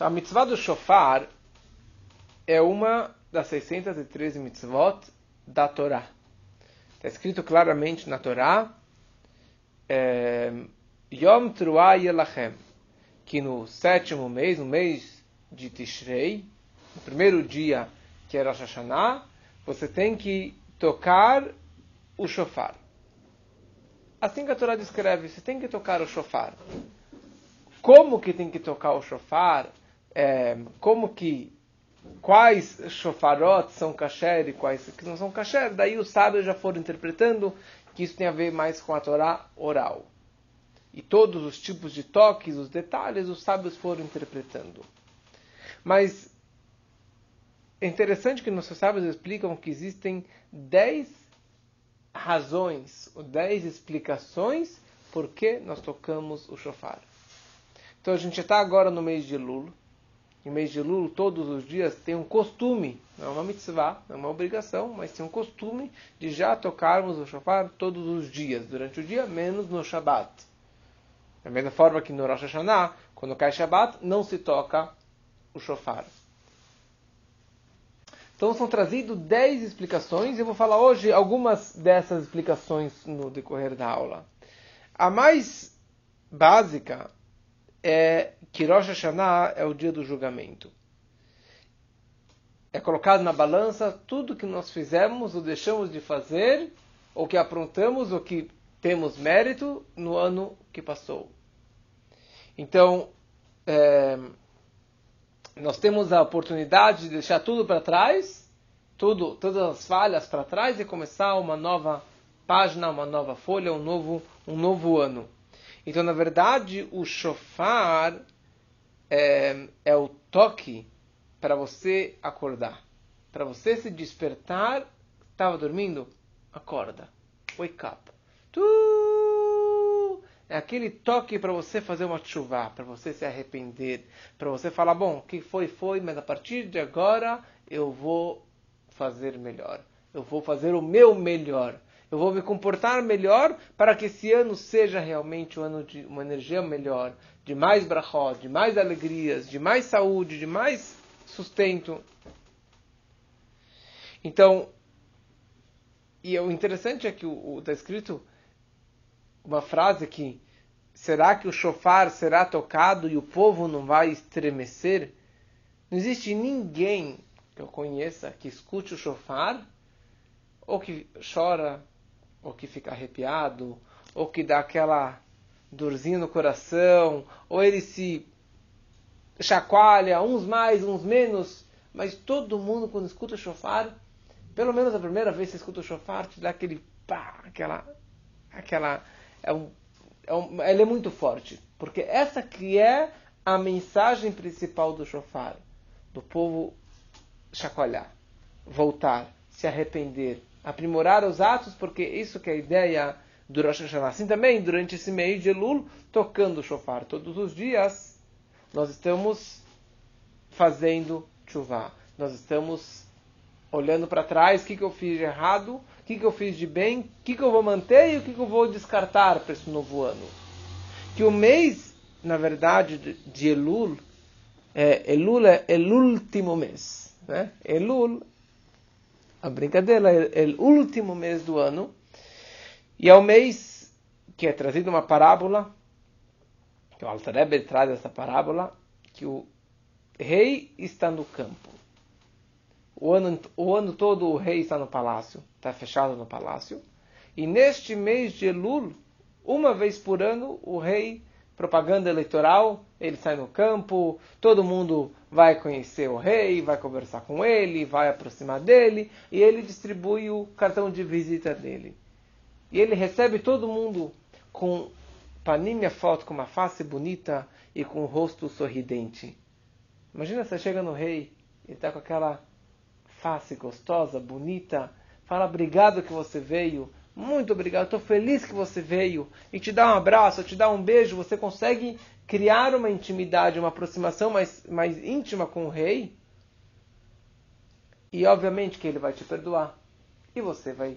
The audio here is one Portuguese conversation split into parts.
Então, a mitzvah do shofar é uma das 613 mitzvot da Torá. Está escrito claramente na Torá, é, Yom Truah Yelachem, que no sétimo mês, no mês de Tishrei, no primeiro dia que era Rosh Hashanah, você tem que tocar o shofar. Assim que a Torá descreve, você tem que tocar o shofar. Como que tem que tocar o shofar? É, como que quais shofarot são kasher e quais que não são kasher, daí os sábios já foram interpretando que isso tem a ver mais com a Torá oral. E todos os tipos de toques, os detalhes, os sábios foram interpretando. Mas é interessante que nossos sábios explicam que existem dez razões, ou dez explicações por que nós tocamos o shofar. Então a gente está agora no mês de Lula em mês de Lula, todos os dias, tem um costume, não é uma mitzvah, não é uma obrigação, mas tem um costume de já tocarmos o shofar todos os dias, durante o dia, menos no Shabat. Da mesma forma que no Rosh Hashanah, quando cai Shabat, não se toca o shofar. Então são trazidas 10 explicações e eu vou falar hoje algumas dessas explicações no decorrer da aula. A mais básica é que Rosh Hashanah é o dia do julgamento. É colocado na balança tudo que nós fizemos ou deixamos de fazer, ou que aprontamos, ou que temos mérito no ano que passou. Então, é, nós temos a oportunidade de deixar tudo para trás, tudo, todas as falhas para trás e começar uma nova página, uma nova folha, um novo, um novo ano. Então, na verdade, o shofar é, é o toque para você acordar. Para você se despertar. Estava dormindo? Acorda. Wake up. Tu! É aquele toque para você fazer uma chuva, para você se arrepender, para você falar: bom, o que foi, foi, mas a partir de agora eu vou fazer melhor. Eu vou fazer o meu melhor. Eu vou me comportar melhor para que esse ano seja realmente um ano de uma energia melhor, de mais brachot, de mais alegrias, de mais saúde, de mais sustento. Então, e o interessante é que está escrito uma frase que será que o shofar será tocado e o povo não vai estremecer? Não existe ninguém que eu conheça que escute o shofar ou que chora ou que fica arrepiado, ou que dá aquela dorzinha no coração, ou ele se chacoalha, uns mais, uns menos, mas todo mundo quando escuta o chofar, pelo menos a primeira vez que você escuta o chofar, te dá aquele pá, aquela, aquela, é um, é um, ele é muito forte, porque essa que é a mensagem principal do chofar, do povo chacoalhar, voltar, se arrepender, aprimorar os atos, porque isso que é a ideia do Rosh Hashanah. Assim também, durante esse mês de Elul, tocando o shofar todos os dias, nós estamos fazendo chuva. Nós estamos olhando para trás, o que, que eu fiz de errado, o que, que eu fiz de bem, o que, que eu vou manter e o que, que eu vou descartar para esse novo ano. Que o mês, na verdade, de Elul, é, Elul é, o último mês. Né? Elul a brincadeira é, é o último mês do ano e é o mês que é trazido uma parábola que o Alter traz essa parábola que o rei está no campo. O ano, o ano todo o rei está no palácio, está fechado no palácio. E neste mês de Elul, uma vez por ano, o rei propaganda eleitoral, ele sai no campo, todo mundo vai conhecer o rei, vai conversar com ele, vai aproximar dele, e ele distribui o cartão de visita dele. E ele recebe todo mundo com paninha foto, com uma face bonita e com o rosto sorridente. Imagina você chega no rei, ele está com aquela face gostosa, bonita, fala obrigado que você veio, muito obrigado, estou feliz que você veio e te dá um abraço, te dá um beijo, você consegue criar uma intimidade, uma aproximação mais, mais íntima com o rei. E obviamente que ele vai te perdoar. E você vai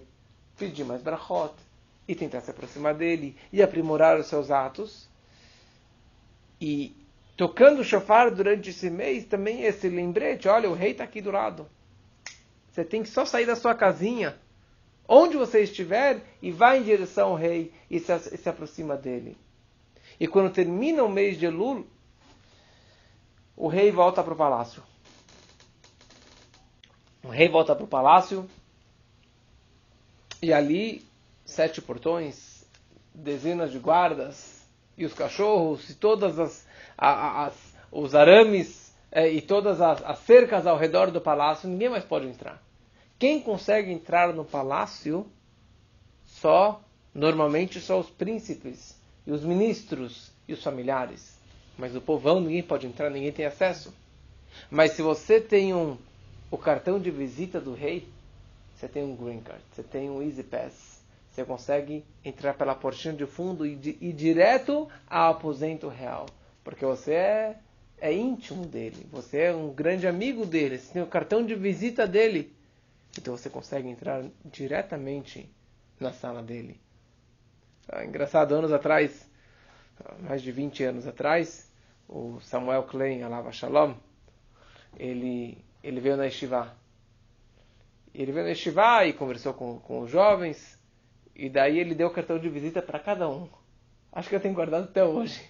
pedir mais brachot e tentar se aproximar dele e aprimorar os seus atos. E tocando o shofar durante esse mês, também esse lembrete, olha, o rei está aqui do lado. Você tem que só sair da sua casinha, onde você estiver, e vai em direção ao rei e se, e se aproxima dele. E quando termina o mês de Elul, o rei volta para o palácio. O rei volta para o palácio e ali sete portões, dezenas de guardas e os cachorros e todas as, as os arames é, e todas as, as cercas ao redor do palácio, ninguém mais pode entrar. Quem consegue entrar no palácio só normalmente só os príncipes e os ministros e os familiares. Mas o povão ninguém pode entrar, ninguém tem acesso. Mas se você tem um, o cartão de visita do rei, você tem um green card, você tem um easy pass, você consegue entrar pela portinha de fundo e ir direto ao aposento real, porque você é, é íntimo dele, você é um grande amigo dele, você tem o cartão de visita dele, então você consegue entrar diretamente na sala dele. Ah, engraçado, anos atrás, mais de 20 anos atrás, o Samuel Klein, Alava Shalom, ele, ele veio na Yeshiva. Ele veio na Yeshiva e conversou com, com os jovens, e daí ele deu o cartão de visita para cada um. Acho que eu tenho guardado até hoje.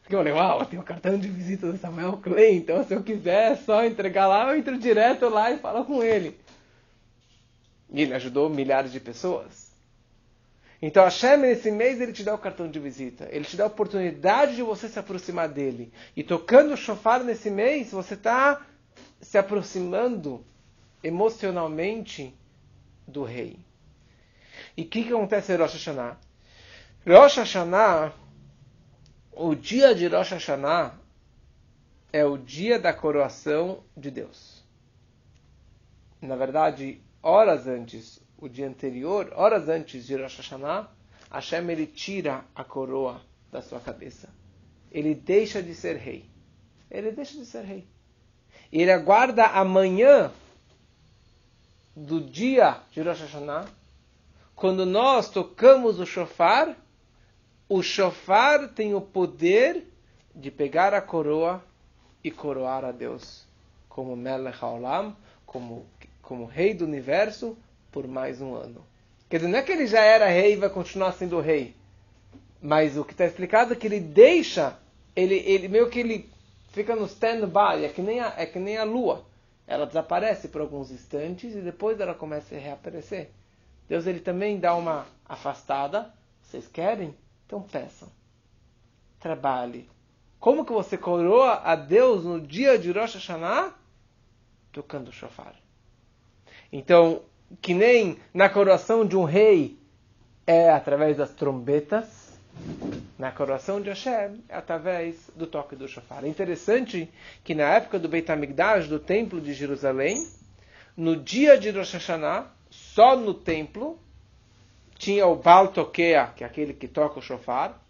Porque eu falei, uau, tem o cartão de visita do Samuel Klein, então se eu quiser só entregar lá, eu entro direto lá e falo com ele. E ele ajudou milhares de pessoas. Então Hashem, nesse mês, ele te dá o cartão de visita. Ele te dá a oportunidade de você se aproximar dele. E tocando o shofar nesse mês, você está se aproximando emocionalmente do rei. E o que, que acontece em Rosh Hashanah? Rosh Hashanah, o dia de Rosh Hashanah, é o dia da coroação de Deus. Na verdade, horas antes, o dia anterior, horas antes de Rosh Hashanah, Hashem ele tira a coroa da sua cabeça. Ele deixa de ser rei. Ele deixa de ser rei. E ele aguarda amanhã do dia de Rosh Hashanah, quando nós tocamos o shofar, o shofar tem o poder de pegar a coroa e coroar a Deus como Melech Haolam, como, como rei do universo, por mais um ano. Quer dizer, não é que ele já era rei e vai continuar sendo rei. Mas o que está explicado é que ele deixa, ele, ele meio que ele fica no stand-by, é, que nem a, é que nem a lua. Ela desaparece por alguns instantes e depois ela começa a reaparecer. Deus ele também dá uma afastada. Vocês querem? Então peçam. Trabalhe. Como que você coroa a Deus no dia de Rosh Hashanah? Tocando o shofar. Então, que nem na coroação de um rei é através das trombetas, na coroação de Hashem é através do toque do shofar. É interessante que na época do Beit HaMikdash, do templo de Jerusalém, no dia de Rosh Hashanah, só no templo, tinha o Baal Tokea, que é aquele que toca o shofar,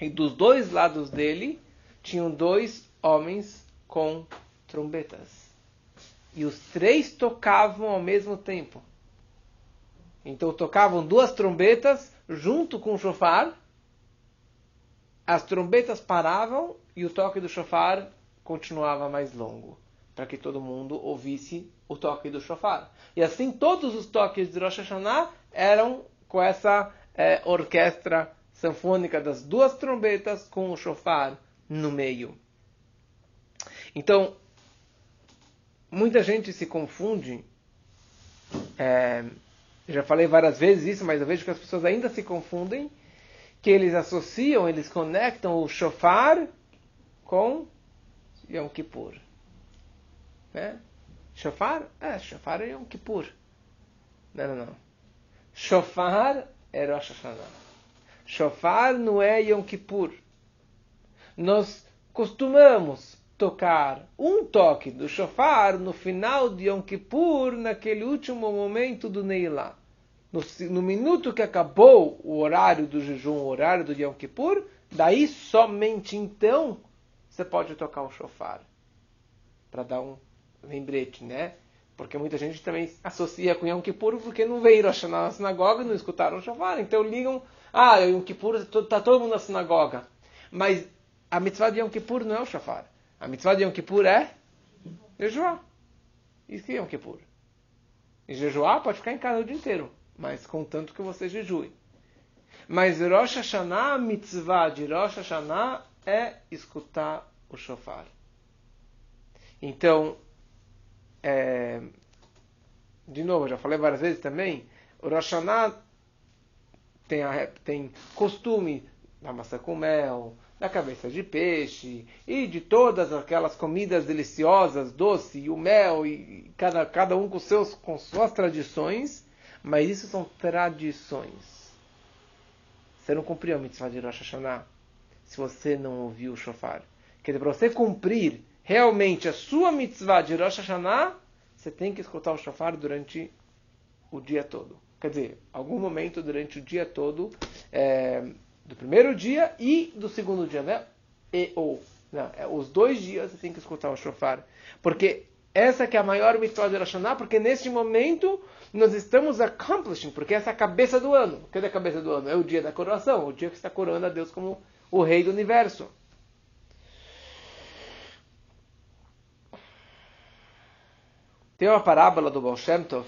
e dos dois lados dele tinham dois homens com trombetas e os três tocavam ao mesmo tempo. Então tocavam duas trombetas junto com o chofar. As trombetas paravam e o toque do chofar continuava mais longo, para que todo mundo ouvisse o toque do chofar. E assim todos os toques de Rosh Hashanah eram com essa é, orquestra sanfônica das duas trombetas com o chofar no meio. Então, muita gente se confunde. É, já falei várias vezes isso, mas eu vejo que as pessoas ainda se confundem. Que eles associam, eles conectam o shofar com Yom Kippur. Né? Shofar? É, shofar é Yom Kippur. Não, não, não. Shofar é Rosh Hashanah. Shofar não é Yom Kippur. Nós costumamos tocar um toque do shofar no final de Yom Kippur, naquele último momento do Neilá. No, no, minuto que acabou o horário do jejum, o horário do Yom Kippur, daí somente então você pode tocar o shofar. Para dar um lembrete, né? Porque muita gente também associa com Yom Kippur porque não veio Rosh na sinagoga e não escutaram o shofar. Então ligam, ah, Yom Kippur está todo mundo na sinagoga. Mas a mitzvah de Yom Kippur não é o shofar. A mitzvah de Yom Kippur é jejuar. Isso que é Yom Kippur. E jejuar pode ficar em casa o dia inteiro, mas contanto que você jejue. Mas Rosh Hashanah, a mitzvah de Rosh Hashanah é escutar o shofar. Então, é, de novo, já falei várias vezes também, o Rosh Hashanah tem, a, tem costume da maçã com mel, da cabeça de peixe e de todas aquelas comidas deliciosas, doce e o mel e cada, cada um com seus com suas tradições, mas isso são tradições. Você não cumpriu a mitzvah de Rosh Hashanah se você não ouviu o shofar. Quer dizer, para você cumprir realmente a sua mitzvah de Rosh Hashanah, você tem que escutar o shofar durante o dia todo. Quer dizer, algum momento durante o dia todo, é, do primeiro dia e do segundo dia, né? E ou. Não, é, os dois dias você tem que escutar o shofar. Porque essa que é a maior mitzvah de Rosh porque neste momento nós estamos accomplishing, porque essa é a cabeça do ano. Cadê a cabeça do ano? É o dia da coroação, o dia que está coroando a Deus como o rei do universo. Tem uma parábola do Baal Shem Tov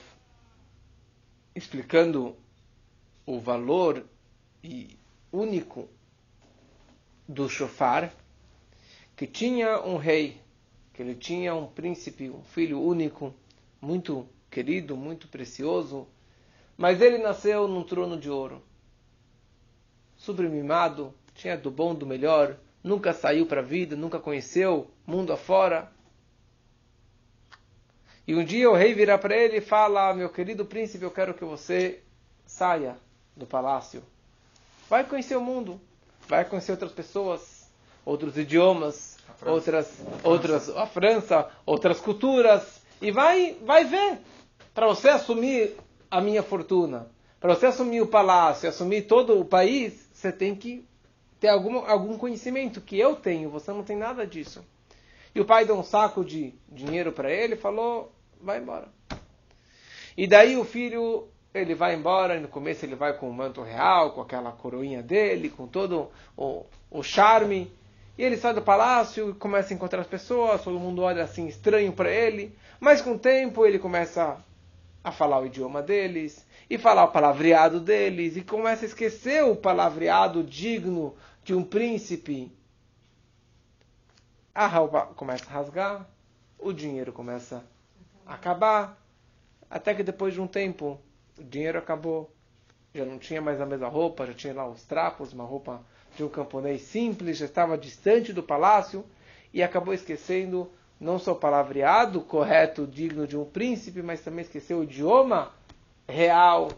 explicando o valor e único do shofar, que tinha um rei, que ele tinha um príncipe, um filho único, muito querido, muito precioso, mas ele nasceu num trono de ouro. Sublimado, tinha do bom, do melhor, nunca saiu para a vida, nunca conheceu mundo afora. E um dia o rei virá para ele e fala: Meu querido príncipe, eu quero que você saia do palácio. Vai conhecer o mundo, vai conhecer outras pessoas, outros idiomas, a outras, outras, a França, outras culturas, e vai, vai ver. Para você assumir a minha fortuna, para você assumir o palácio, assumir todo o país, você tem que ter algum, algum conhecimento que eu tenho, você não tem nada disso. E o pai deu um saco de dinheiro para ele e falou: vai embora. E daí o filho, ele vai embora, e no começo ele vai com o manto real, com aquela coroinha dele, com todo o, o charme. E ele sai do palácio e começa a encontrar as pessoas, todo mundo olha assim estranho para ele. Mas com o tempo ele começa a falar o idioma deles, e falar o palavreado deles, e começa a esquecer o palavreado digno de um príncipe. A roupa começa a rasgar, o dinheiro começa a acabar, até que depois de um tempo o dinheiro acabou, já não tinha mais a mesma roupa, já tinha lá os trapos, uma roupa de um camponês simples, já estava distante do palácio e acabou esquecendo não só o palavreado correto, digno de um príncipe, mas também esqueceu o idioma real.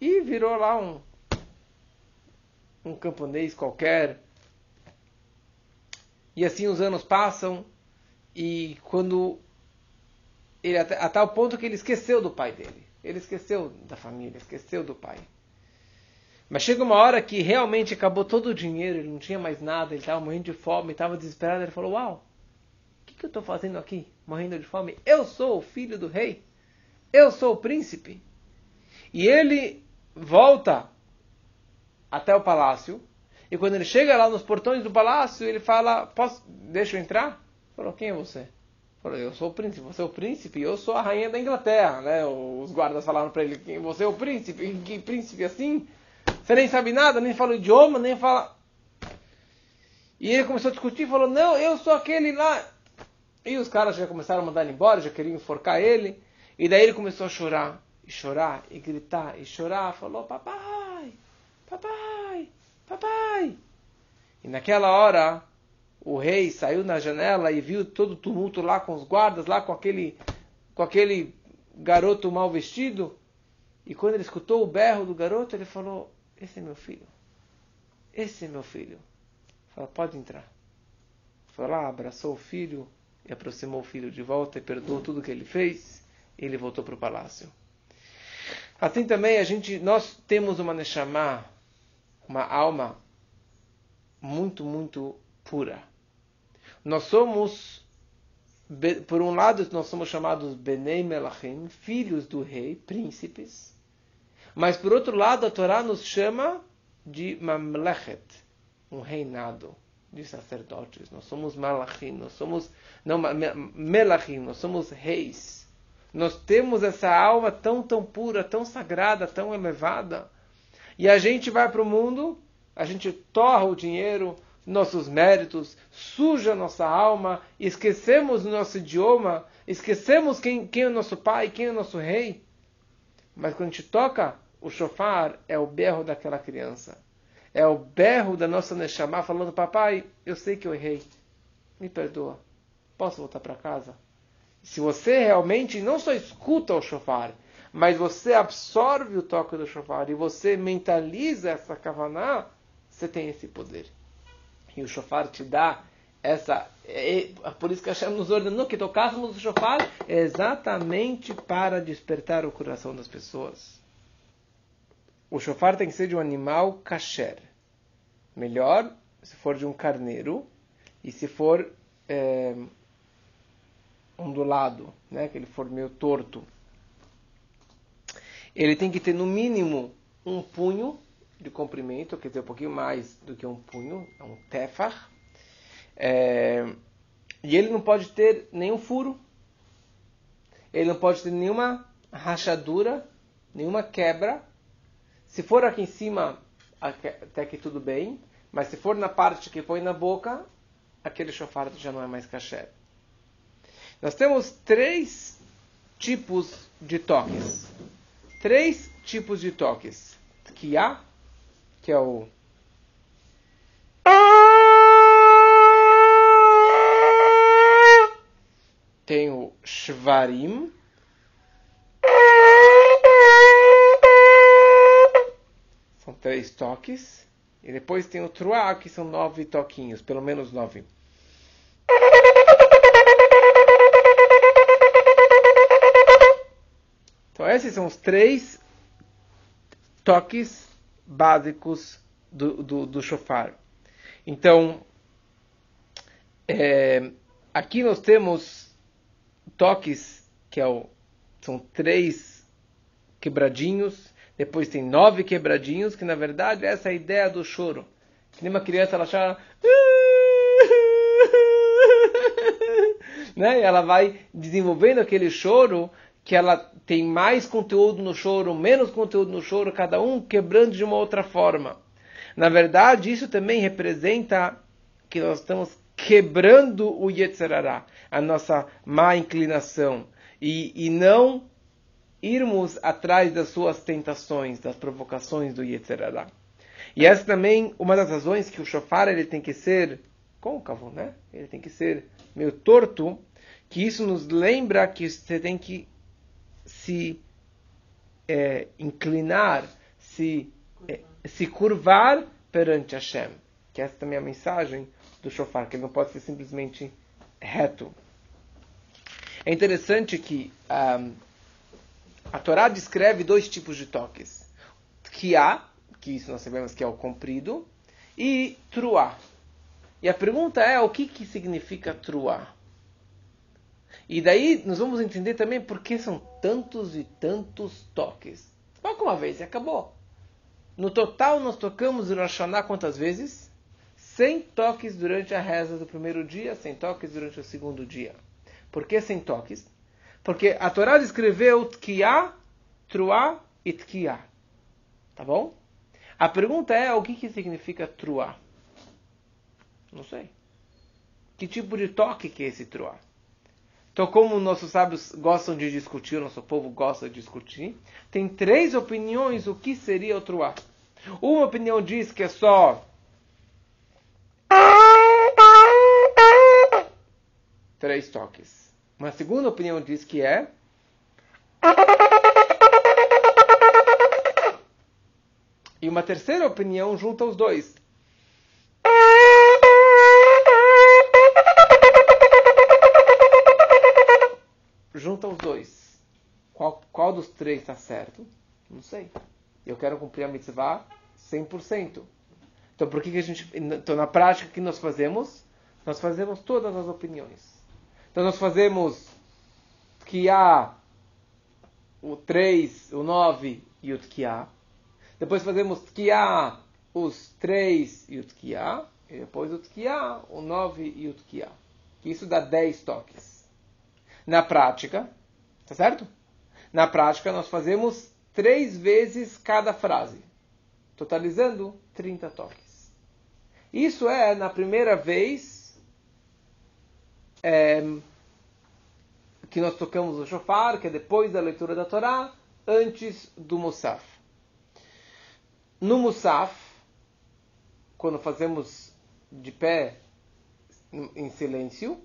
E virou lá um um camponês qualquer. E assim os anos passam e quando ele até, a tal ponto que ele esqueceu do pai dele, ele esqueceu da família, esqueceu do pai. Mas chega uma hora que realmente acabou todo o dinheiro, ele não tinha mais nada, ele estava morrendo de fome, estava desesperado. Ele falou: Uau, o que, que eu estou fazendo aqui, morrendo de fome? Eu sou o filho do rei, eu sou o príncipe. E ele volta até o palácio. E quando ele chega lá nos portões do palácio, ele fala: Posso, Deixa eu entrar? Falou: Quem é você? Falou: Eu sou o príncipe. Você é o príncipe? Eu sou a rainha da Inglaterra. Né? Os guardas falaram para ele: Você é o príncipe? Que príncipe assim? Você nem sabe nada, nem fala o idioma, nem fala. E ele começou a discutir falou: Não, eu sou aquele lá. E os caras já começaram a mandar ele embora, já queriam enforcar ele. E daí ele começou a chorar, e chorar, e gritar, e chorar. Falou: Papai, papai, papai. E naquela hora, o rei saiu na janela e viu todo o tumulto lá com os guardas, lá com aquele, com aquele garoto mal vestido. E quando ele escutou o berro do garoto, ele falou: Esse é meu filho. Esse é meu filho. Falou: Pode entrar. Foi lá, abraçou o filho e aproximou o filho de volta e perdoou tudo que ele fez. E ele voltou para o palácio. Assim também a gente, nós temos uma neshama, uma alma muito, muito pura. Nós somos, por um lado, nós somos chamados Benei Melachim, filhos do rei, príncipes. Mas por outro lado, a Torá nos chama de Mamlechet, um reinado de sacerdotes, nós somos malachim, nós somos não melachim, nós somos reis. Nós temos essa alma tão tão pura, tão sagrada, tão elevada. E a gente vai para o mundo, a gente torra o dinheiro, nossos méritos, suja nossa alma, esquecemos nosso idioma, esquecemos quem, quem é o nosso pai, quem é o nosso rei. Mas quando a gente toca o shofar, é o berro daquela criança é o berro da nossa Neshama falando: Papai, eu sei que eu errei. Me perdoa. Posso voltar para casa? Se você realmente não só escuta o shofar, mas você absorve o toque do shofar e você mentaliza essa kavaná, você tem esse poder. E o shofar te dá essa. É, é por isso que Hashem nos ordenou que tocássemos o shofar exatamente para despertar o coração das pessoas. O shofar tem que ser de um animal kasher. Melhor se for de um carneiro e se for é, ondulado, né, que ele for meio torto. Ele tem que ter no mínimo um punho de comprimento, quer dizer, um pouquinho mais do que um punho, é um tefar. É, e ele não pode ter nenhum furo, ele não pode ter nenhuma rachadura, nenhuma quebra. Se for aqui em cima, até que tudo bem. Mas se for na parte que põe na boca, aquele shofar já não é mais kasher. Nós temos três tipos de toques. Três tipos de toques. Tkiá, que é o tem o Shvarim, são três toques. E depois tem o truá, que são nove toquinhos, pelo menos nove. Então esses são os três toques básicos do, do, do shofar. Então, é, aqui nós temos toques, que é o, são três quebradinhos, depois tem nove quebradinhos, que na verdade essa é a ideia do choro. Que nem uma criança ela chora. né? E ela vai desenvolvendo aquele choro que ela tem mais conteúdo no choro, menos conteúdo no choro, cada um quebrando de uma outra forma. Na verdade, isso também representa que nós estamos quebrando o Yetzerará, a nossa má inclinação, e, e não irmos atrás das suas tentações, das provocações do Yetzirah. E essa também uma das razões que o shofar ele tem que ser côncavo, né? Ele tem que ser meio torto, que isso nos lembra que você tem que se é, inclinar, se é, se curvar perante Hashem. Que essa também é a mensagem do shofar, que ele não pode ser simplesmente reto. É interessante que um, a Torá descreve dois tipos de toques. Tkiá, que isso nós sabemos que é o comprido, e truá. E a pergunta é, o que, que significa truá? E daí nós vamos entender também por que são tantos e tantos toques. Toca uma vez e acabou. No total nós tocamos Rosh quantas vezes? 100 toques durante a reza do primeiro dia, 100 toques durante o segundo dia. Por que 100 toques? Porque a Torá descreveu Tkiá, Truá e Tkiá. Tá bom? A pergunta é, o que, que significa Truá? Não sei. Que tipo de toque que é esse Truá? Então, como nossos sábios gostam de discutir, nosso povo gosta de discutir, tem três opiniões o que seria o Truá. Uma opinião diz que é só três toques. Uma segunda opinião diz que é. E uma terceira opinião junta os dois. Junta os dois. Qual, qual dos três está certo? Não sei. Eu quero cumprir a mitzvah 100%. Então, por que, que a gente. Então, na prática, o que nós fazemos? Nós fazemos todas as opiniões. Então nós fazemos Tkiá, o 3, o 9 e o Tkiá. Depois fazemos Tkiá, os três Yutkiá, e depois o Tkiá, o nove Yutkiá. Isso dá dez toques. Na prática, tá certo? Na prática, nós fazemos três vezes cada frase, totalizando 30 toques. Isso é, na primeira vez é, que nós tocamos o shofar, que é depois da leitura da Torá, antes do Musaf. No Musaf, quando fazemos de pé em silêncio,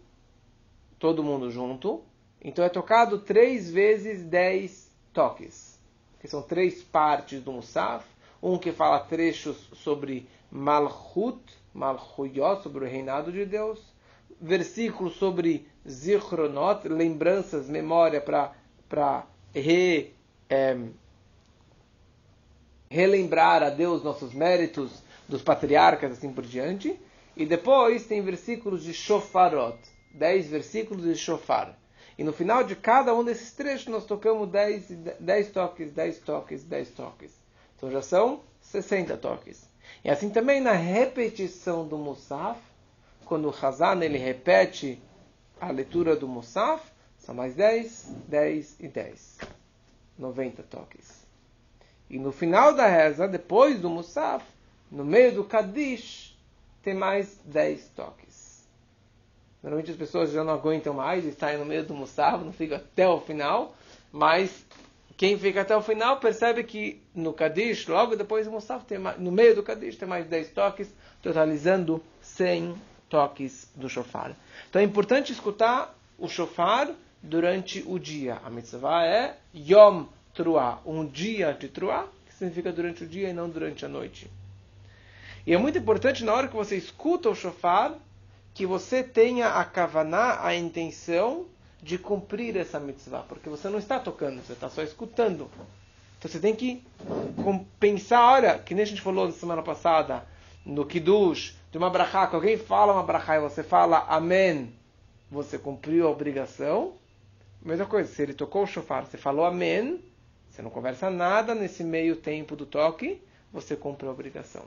todo mundo junto, então é tocado três vezes dez toques, que são três partes do Musaf, um que fala trechos sobre Malchut, Malchuyot, sobre o reinado de Deus, versículos sobre Zichronot, lembranças, memória para re, é, relembrar a Deus nossos méritos dos patriarcas, assim por diante. E depois tem versículos de Shofarot, dez versículos de Shofar. E no final de cada um desses trechos nós tocamos 10, 10 toques, 10 toques, 10 toques. Então já são 60 toques. E assim também na repetição do Musaf, quando o Hazan ele repete a leitura do Musaf, são mais 10, 10 e 10. 90 toques. E no final da reza, depois do Musaf, no meio do Kadish, tem mais 10 toques. Normalmente as pessoas já não aguentam mais e saem no meio do Musaf, não ficam até o final, mas quem fica até o final percebe que no Kadish, logo depois do Musaf, tem mais, no meio do Kadish tem mais 10 toques, totalizando 100 toques do shofar. Então é importante escutar o shofar durante o dia. A mitzvah é Yom Truah, um dia de Truah, que significa durante o dia e não durante a noite. E é muito importante na hora que você escuta o shofar, que você tenha a kavaná, a intenção de cumprir essa mitzvah, porque você não está tocando, você está só escutando. Então você tem que pensar, olha, que nem a gente falou na semana passada, no Kiddush, de uma brachá, que alguém fala uma brachá e você fala amém, você cumpriu a obrigação. Mesma coisa, se ele tocou o shofar, você falou amém, você não conversa nada nesse meio tempo do toque, você cumpre a obrigação.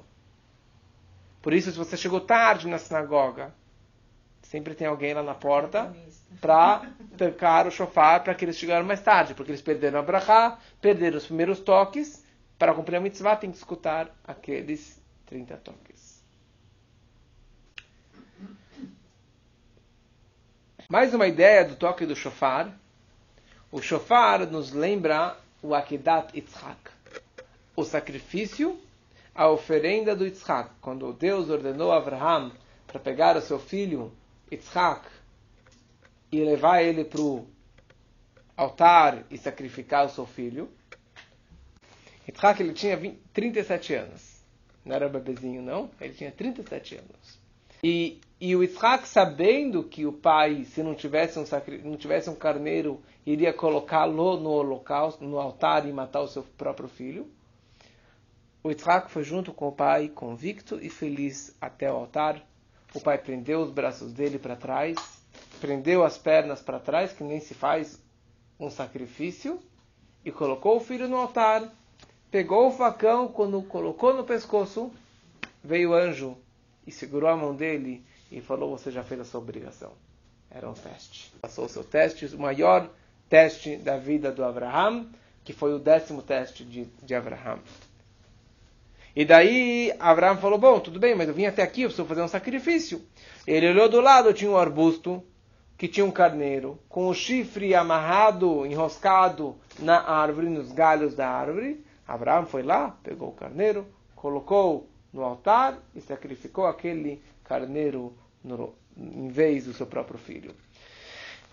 Por isso, se você chegou tarde na sinagoga, sempre tem alguém lá na porta para tocar o shofar para que eles chegaram mais tarde, porque eles perderam a brachá, perderam os primeiros toques. Para cumprir a mitzvah, tem que escutar aqueles 30 toques. Mais uma ideia do toque do shofar. O shofar nos lembra o Akedat Yitzhak, o sacrifício a oferenda do Yitzhak. Quando Deus ordenou a Abraham para pegar o seu filho Yitzhak e levar ele para o altar e sacrificar o seu filho, Yitzhak ele tinha 20, 37 anos. Não era bebezinho, não. Ele tinha 37 anos. E, e o Yitzhak, sabendo que o pai, se não tivesse um, não tivesse um carneiro, iria colocá-lo no holocausto, no altar e matar o seu próprio filho, o Yitzhak foi junto com o pai, convicto e feliz até o altar. O pai prendeu os braços dele para trás, prendeu as pernas para trás, que nem se faz um sacrifício, e colocou o filho no altar. Pegou o facão, quando colocou no pescoço, veio o anjo e segurou a mão dele e falou: Você já fez a sua obrigação. Era um teste. Passou o seu teste, o maior teste da vida do Abraham, que foi o décimo teste de, de Abraham. E daí Abraão falou: Bom, tudo bem, mas eu vim até aqui, eu preciso fazer um sacrifício. Ele olhou do lado, tinha um arbusto que tinha um carneiro com o chifre amarrado, enroscado na árvore, nos galhos da árvore. Abraão foi lá, pegou o carneiro, colocou no altar e sacrificou aquele carneiro no, em vez do seu próprio filho.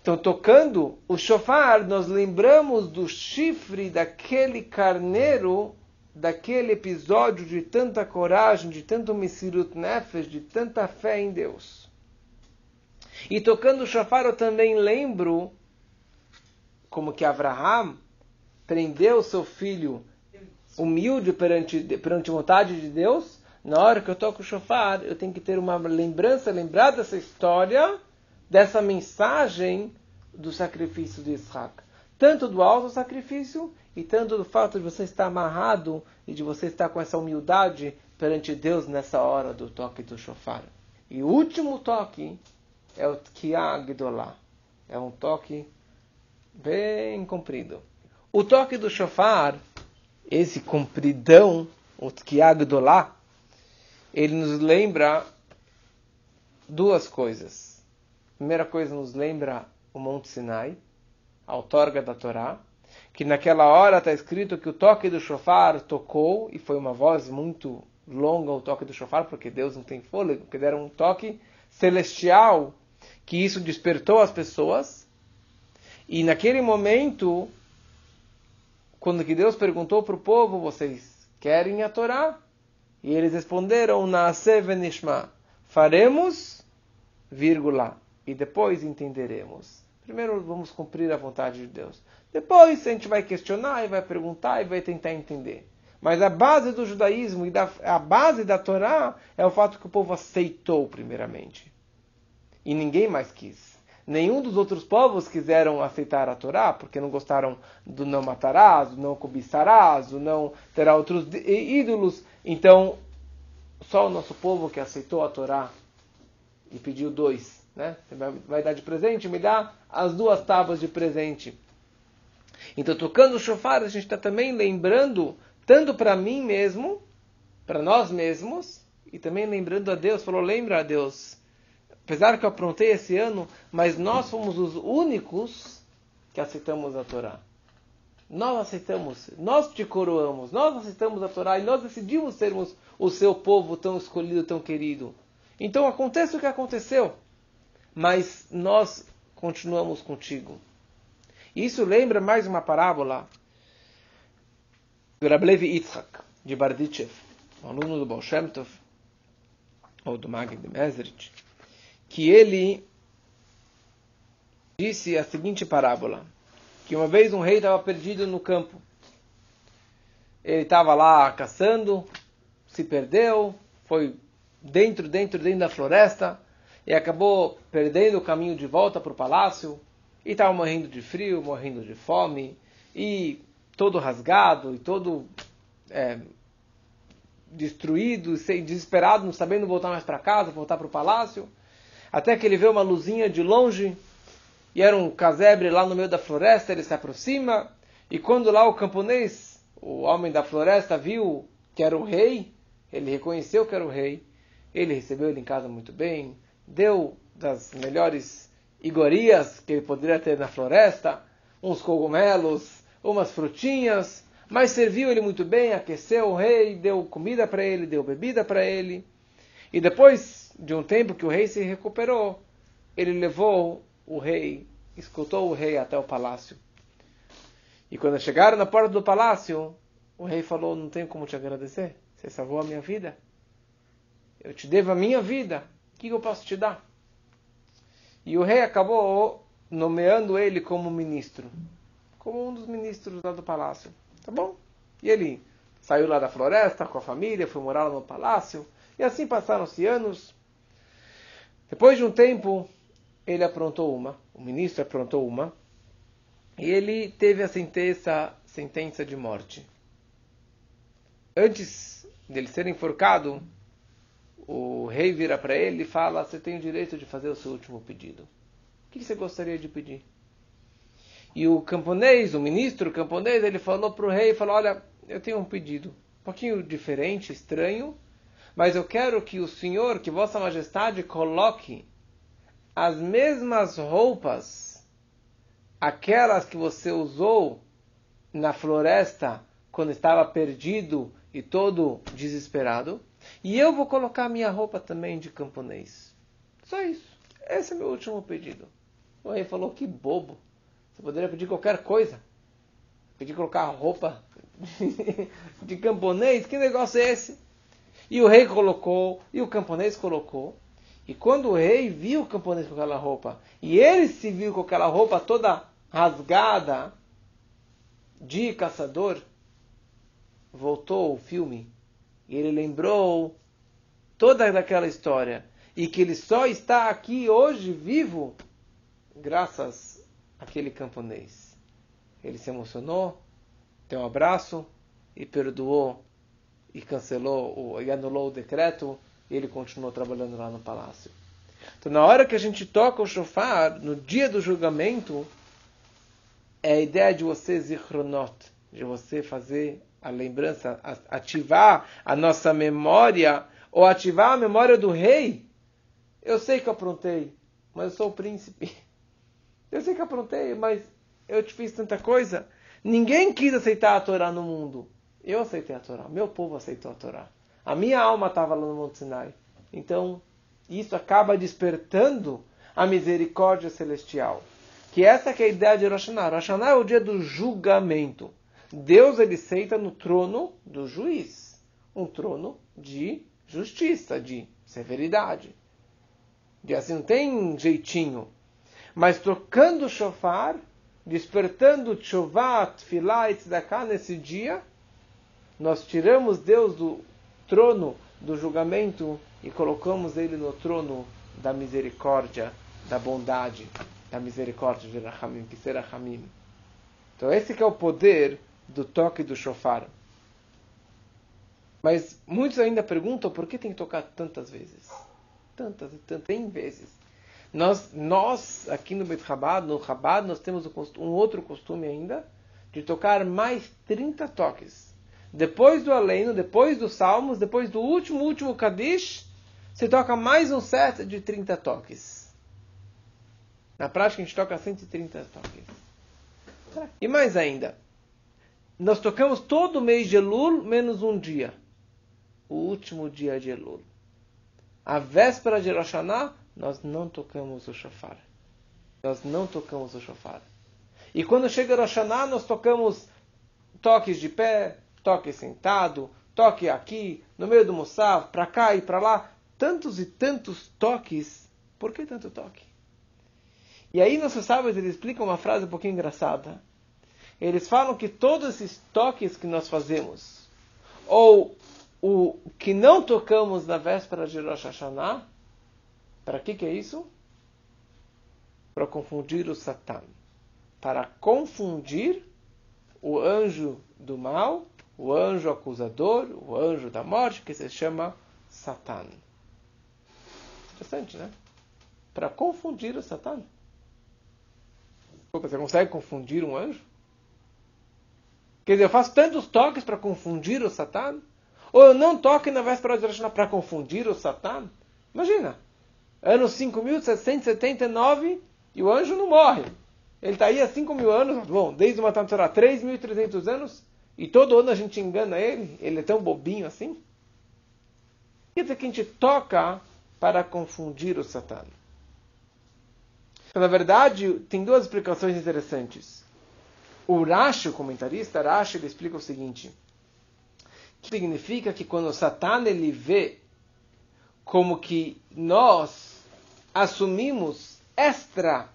Então, tocando o shofar, nós lembramos do chifre daquele carneiro daquele episódio de tanta coragem, de tanto Messirut Nefesh, de tanta fé em Deus. E tocando o shofar eu também lembro como que Abraham prendeu seu filho humilde perante, perante a vontade de Deus. Na hora que eu toco o shofar, eu tenho que ter uma lembrança, lembrar dessa história, dessa mensagem do sacrifício de Isaac. Tanto do alto sacrifício e tanto do fato de você estar amarrado e de você estar com essa humildade perante Deus nessa hora do toque do shofar. E o último toque é o Tkiá Gdolá. É um toque bem comprido. O toque do shofar, esse compridão, o Tkiá Gdolá, ele nos lembra duas coisas. A primeira coisa, nos lembra o Monte Sinai, a outorga da Torá, que naquela hora está escrito que o toque do shofar tocou, e foi uma voz muito longa o toque do shofar, porque Deus não tem fôlego, porque era um toque celestial, que isso despertou as pessoas. E naquele momento, quando que Deus perguntou para o povo, vocês querem a Torá? E eles responderam, faremos, vírgula, e depois entenderemos. Primeiro vamos cumprir a vontade de Deus. Depois a gente vai questionar e vai perguntar e vai tentar entender. Mas a base do judaísmo e da, a base da Torá é o fato que o povo aceitou primeiramente. E ninguém mais quis. Nenhum dos outros povos quiseram aceitar a Torá, porque não gostaram do não matarás, do não cobiçarás, do não terá outros ídolos. Então, só o nosso povo que aceitou a Torá e pediu dois. Né? Você vai dar de presente? Me dá as duas tábuas de presente. Então, tocando o shofar, a gente está também lembrando, tanto para mim mesmo, para nós mesmos, e também lembrando a Deus. Falou, lembra a Deus. Apesar que eu aprontei esse ano, mas nós fomos os únicos que aceitamos a Torá. Nós aceitamos, nós te coroamos, nós aceitamos a Torá e nós decidimos sermos o seu povo tão escolhido, tão querido. Então acontece o que aconteceu, mas nós continuamos contigo. Isso lembra mais uma parábola do Rablevi Yitzhak, de Bardichev, um aluno do Baal Shem Tov, ou do Magid de Mezrich, que ele disse a seguinte parábola, que uma vez um rei estava perdido no campo. Ele estava lá caçando, se perdeu, foi dentro, dentro, dentro da floresta, e acabou perdendo o caminho de volta para o palácio, e estava morrendo de frio, morrendo de fome, e todo rasgado, e todo é, destruído, desesperado, não sabendo voltar mais para casa, voltar para o palácio, até que ele vê uma luzinha de longe, e era um casebre lá no meio da floresta, ele se aproxima, e quando lá o camponês, o homem da floresta, viu que era o rei, ele reconheceu que era o rei, ele recebeu ele em casa muito bem, deu das melhores iguarias que ele poderia ter na floresta, uns cogumelos, umas frutinhas, mas serviu ele muito bem, aqueceu o rei, deu comida para ele, deu bebida para ele. E depois de um tempo que o rei se recuperou, ele levou o rei, escutou o rei até o palácio. E quando chegaram na porta do palácio, o rei falou: Não tenho como te agradecer, você salvou a minha vida. Eu te devo a minha vida, que eu posso te dar? E o rei acabou nomeando ele como ministro, como um dos ministros lá do palácio. Tá bom? E ele saiu lá da floresta com a família, foi morar lá no palácio, e assim passaram-se anos. Depois de um tempo, ele aprontou uma, o ministro aprontou uma, e ele teve a sentença, sentença de morte. Antes dele ser enforcado, o rei vira para ele e fala: Você tem o direito de fazer o seu último pedido. O que você gostaria de pedir? E o camponês, o ministro camponês, ele falou para o rei: falou, Olha, eu tenho um pedido, um pouquinho diferente, estranho, mas eu quero que o senhor, que Vossa Majestade, coloque as mesmas roupas, aquelas que você usou na floresta quando estava perdido e todo desesperado e eu vou colocar minha roupa também de camponês. Só isso. Esse é meu último pedido. O rei falou: que bobo. Você poderia pedir qualquer coisa. Pedir colocar roupa de, camponês? Que negócio é esse? E o rei colocou, e o camponês colocou. E quando o rei viu o camponês com aquela roupa, e ele se viu com aquela roupa toda rasgada de caçador, voltou o filme e ele lembrou toda aquela história. E que ele só está aqui hoje vivo graças àquele camponês. Ele se emocionou, deu um abraço e perdoou e cancelou e anulou o decreto, e ele continuou trabalhando lá no palácio. Então, na hora que a gente toca o shofar, no dia do julgamento, é a ideia de você zichronot, de você fazer a lembrança, ativar a nossa memória, ou ativar a memória do rei. Eu sei que eu aprontei, mas eu sou o príncipe. Eu sei que eu aprontei, mas eu te fiz tanta coisa. Ninguém quis aceitar a Torá no mundo. Eu aceitei a Torá. Meu povo aceitou a Torá. A minha alma estava lá no Monte Sinai. Então, isso acaba despertando a misericórdia celestial. Que essa que é a ideia de Rosh Hashanah. Rosh Hashanah é o dia do julgamento. Deus ele senta no trono do juiz. Um trono de justiça, de severidade. De assim, não tem jeitinho. Mas tocando o shofar, despertando Tchovat, Tfilah e Tzedakah nesse dia, nós tiramos Deus do trono do julgamento e colocamos ele no trono da misericórdia, da bondade, da misericórdia de Rahamim, que será Rahamim. Então esse que é o poder do toque do shofar. Mas muitos ainda perguntam por que tem que tocar tantas vezes. Tantas e tantas vezes. Nós, nós aqui no Bet Chabad, no Chabad, nós temos um outro costume ainda de tocar mais 30 toques. Depois do Aleno, depois dos Salmos, depois do último, último Kadish, se toca mais um set de 30 toques. Na prática, a gente toca 130 toques. E mais ainda, nós tocamos todo mês de Elul, menos um dia. O último dia de Elul. A véspera de Rosh Hashanah, nós não tocamos o shofar. Nós não tocamos o shofar. E quando chega Rosh Hashanah, nós tocamos toques de pé, toque sentado, toque aqui, no meio do Musaf, para cá e para lá. Tantos e tantos toques. Por que tanto toque? E aí nossos sábios eles explicam uma frase um pouquinho engraçada. Eles falam que todos esses toques que nós fazemos, ou o que não tocamos na véspera de Rosh Hashanah, para que, que é isso? Para confundir o Satan. Para confundir o anjo do mal, o anjo acusador, o anjo da morte, que se chama Satan. Interessante, né? Para confundir o Satan. Você consegue confundir um anjo? Quer dizer, eu faço tantos toques para confundir o Satan? Ou eu não toque na véspera de Rosh para confundir o Satan? Imagina, ano 5779 e o anjo não morre. Ele está aí há 5 mil anos, bom, desde o Matan Torah, 3.300 anos, e todo ano a gente engana ele, ele é tão bobinho assim. Quer dizer que a gente toca para confundir o. Então, na verdade, tem duas explicações interessantes. O Rashi, o comentarista, Rashi, ele explica o seguinte, que significa que quando o Satan ele vê como que nós assumimos extra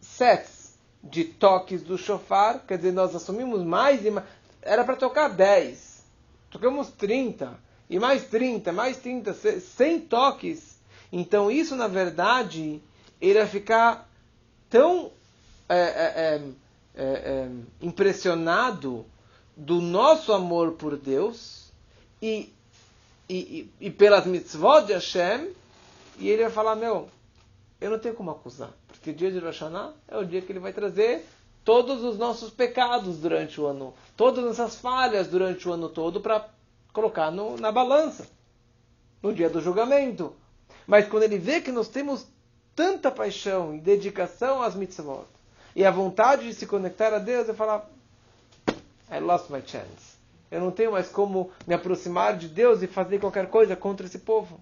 sets de toques do shofar, quer dizer, nós assumimos mais e mais, era para tocar 10, tocamos 30, e mais 30, mais 30, 100 toques. Então isso, na verdade, ele vai ficar tão é, é, é, é, impressionado do nosso amor por Deus e, e, e, pelas mitzvot de Hashem, e ele vai falar, meu, eu não tenho como acusar, porque dia de Rosh Hashanah é o dia que ele vai trazer todos os nossos pecados durante o ano, todas essas falhas durante o ano todo para colocar no, na balança, no dia do julgamento. Mas quando ele vê que nós temos tanta paixão e dedicação às mitzvot, e a vontade de se conectar a Deus, ele fala, I lost my chance. Eu não tenho mais como me aproximar de Deus e fazer qualquer coisa contra esse povo.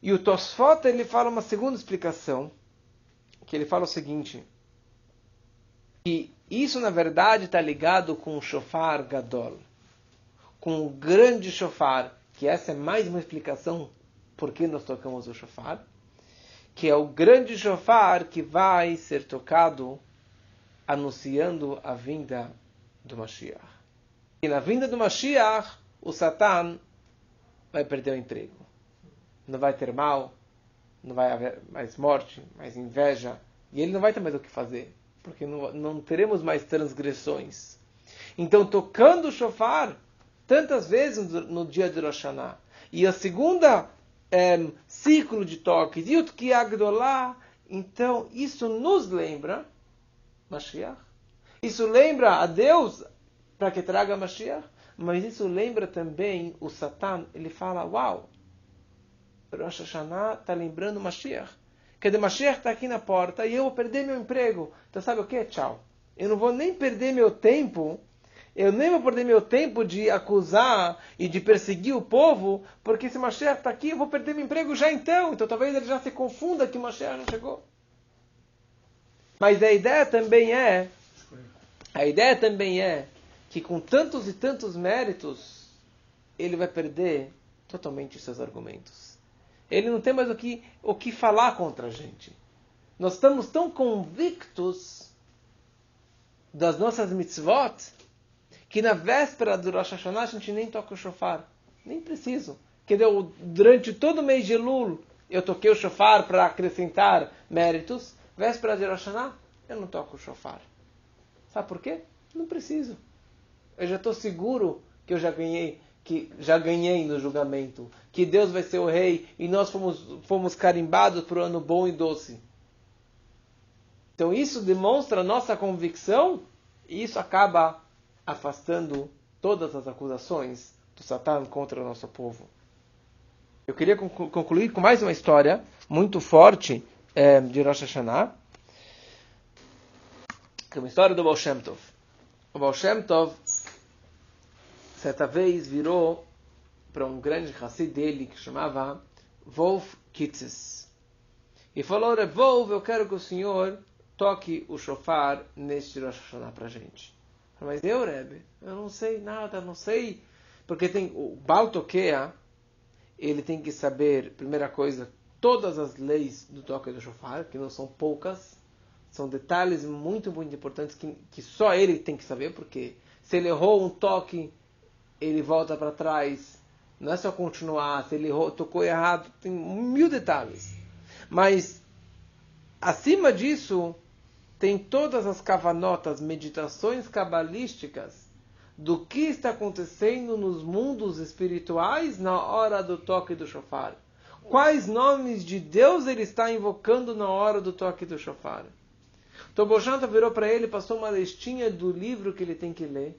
E o Tosfot ele fala uma segunda explicação, que ele fala o seguinte, que isso na verdade está ligado com o shofar gadol, com o grande shofar, que essa é mais uma explicação por que nós tocamos o shofar, que é o grande shofar que vai ser tocado anunciando a vinda do Mashiach. E na vinda do Mashiach, o Satan vai perder o emprego não vai ter mal, não vai haver mais morte, mais inveja, e ele não vai ter mais o que fazer, porque não, não teremos mais transgressões. Então, tocando o shofar, tantas vezes no, dia de Rosh Hashanah. E a segunda é, ciclo de toques, Yud Ki Agdolá, então isso nos lembra Mashiach. Isso lembra a Deus para que traga Mashiach, mas isso lembra também o Satan. Ele fala, uau, Rosh Hashanah está lembrando Mashiach. Quer dizer, Mashiach está aqui na porta e eu vou perder meu emprego. Então sabe o que? Tchau. Eu não vou nem perder meu tempo eu nem vou perder meu tempo de acusar e de perseguir o povo, porque se Mashiach está aqui, eu vou perder meu emprego já então. Então talvez ele já se confunda que Mashiach não chegou. Mas a ideia também é, a ideia também é que com tantos e tantos méritos, ele vai perder totalmente os seus argumentos. Ele não tem mais o que, o que falar contra a gente. Nós estamos tão convictos das nossas mitzvot que na véspera do Rosh Hashanah a gente nem toca o shofar. Nem preciso. Que deu, durante todo o mês de Lul eu toquei o shofar para acrescentar méritos. Véspera de Rosh Hashanah eu não toco o shofar. Sabe por quê? Não preciso. Eu já estou seguro que eu já ganhei, que já ganhei no julgamento, que Deus vai ser o rei e nós fomos, fomos carimbados para o ano bom e doce. Então isso demonstra nossa convicção e isso acaba afastando todas as acusações do Satã contra o nosso povo. Eu queria concluir com mais uma história muito forte é, de Rosh Hashanah, que é uma história do Baal Shem Tov. O Baal Shem Tov, certa vez, virou para um grande Hassid dele, que chamava Wolf Kitzes. E falou, Wolf, eu quero que o senhor toque o shofar neste Rosh Hashanah para a gente. Mas eu, Rebbe, eu não sei nada, não sei. Porque tem o Baltoquea, ele tem que saber, primeira coisa, todas as leis do toque do shofar, que não são poucas, são detalhes muito, muito importantes que, que só ele tem que saber, porque se ele errou um toque, ele volta para trás. Não é só continuar, se ele errou, tocou errado, tem mil detalhes. Mas, acima disso, tem todas as cavanotas, meditações cabalísticas do que está acontecendo nos mundos espirituais na hora do toque do shofar. Quais nomes de Deus ele está invocando na hora do toque do shofar. Toboshanta virou para ele, passou uma listinha do livro que ele tem que ler,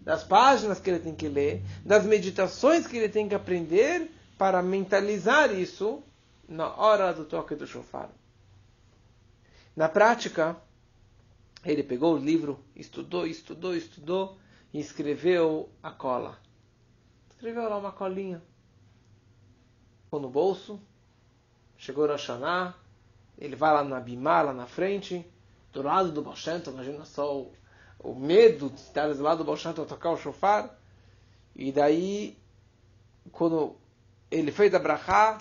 das páginas que ele tem que ler, das meditações que ele tem que aprender para mentalizar isso na hora do toque do shofar. Na prática, ele pegou o livro, estudou, estudou, estudou e escreveu a cola. Escreveu lá uma colinha. Ficou no bolso. Chegou no Hashanah. Ele vai lá na Bimá, lá na frente. Do lado do Balshanto, imagina só o, o, medo de estar do lado do Balshanto tocar o shofar. E daí, quando ele fez a brachá,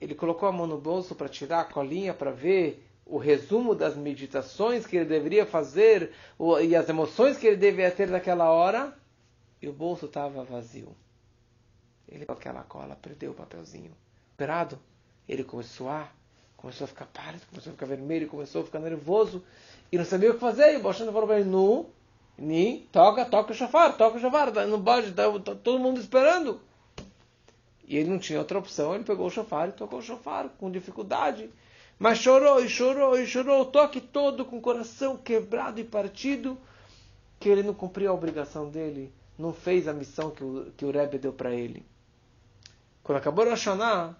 ele colocou a mão no bolso para tirar a colinha para ver o resumo das meditações que ele deveria fazer e as emoções que ele deveria ter naquela hora, e o bolso estava vazio. Ele com aquela cola perdeu o papelzinho. Operado, ele começou a começou a ficar pálido, começou a ficar vermelho, começou a ficar nervoso e não sabia o que fazer. E o Boshana falou para ele: Nu, Ni, toca, toca o chafar, toca o chafar, não pode, tá, tá todo mundo esperando. E ele não tinha outra opção, ele pegou o chafar e tocou o chafar com dificuldade. Mas chorou e chorou e chorou, o toque todo com o coração quebrado e partido, que ele não cumpriu a obrigação dele, não fez a missão que o, que o Rebbe deu para ele. Quando acabou o Hashanah,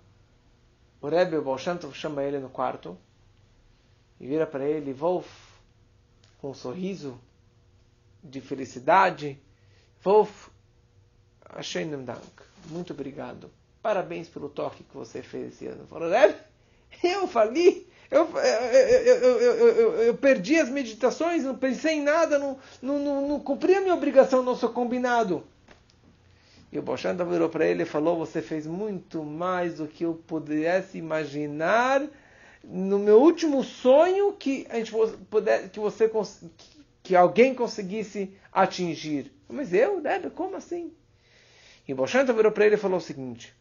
o Rebbe, o Baal chama ele no quarto e vira para ele, Wolf, com um sorriso de felicidade, Wolf, Hashem Dank, muito obrigado, parabéns pelo toque que você fez esse ano. Falou, Rebbe, eu fali, eu, eu, eu, eu, perdi as meditações, não pensei em nada, não, não, não, não cumpri a minha obrigação, não sou combinado. E o Boshanta virou para ele e falou: Você fez muito mais do que eu pudesse imaginar no meu último sonho que a gente puder, que você que alguém conseguisse atingir. Mas eu, Rebbe, como assim? E o Boshanta virou para ele e falou o seguinte: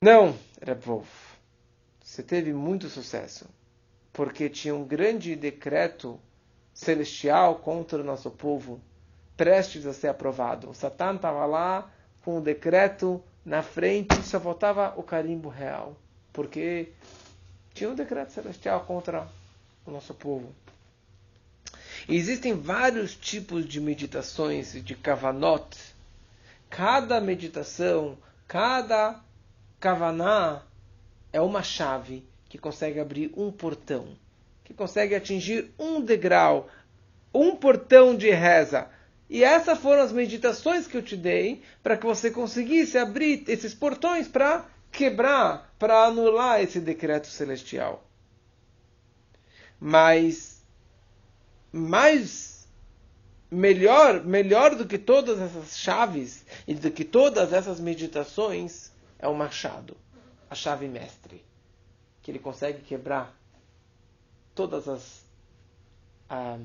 Não, Wolf você teve muito sucesso, porque tinha um grande decreto celestial contra o nosso povo, prestes a ser aprovado. O Satan estava lá com o decreto na frente, só faltava o carimbo real, porque tinha um decreto celestial contra o nosso povo. E existem vários tipos de meditações de kavanot. Cada meditação, cada kavaná é uma chave que consegue abrir um portão, que consegue atingir um degrau, um portão de reza. E essas foram as meditações que eu te dei para que você conseguisse abrir esses portões para quebrar, para anular esse decreto celestial. Mas mais melhor, melhor do que todas essas chaves e do que todas essas meditações é o machado, a chave mestre, que ele consegue quebrar todas as ah,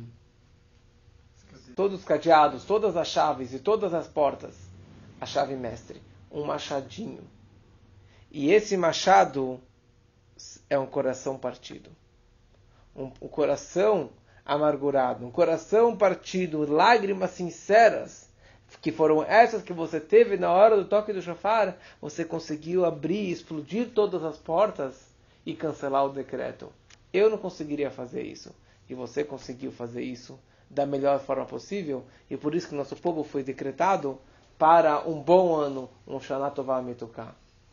todos os cadeados, todas as chaves e todas as portas, a chave mestre, um machadinho. E esse machado é um coração partido. Um, um coração amargurado, um coração partido, lágrimas sinceras, que foram essas que você teve na hora do toque do shofar, você conseguiu abrir, explodir todas as portas e cancelar o decreto. Eu não conseguiria fazer isso. E você conseguiu fazer isso da melhor forma possível, e por isso que nosso povo foi decretado para um bom ano, um Shana Tovah Metukah.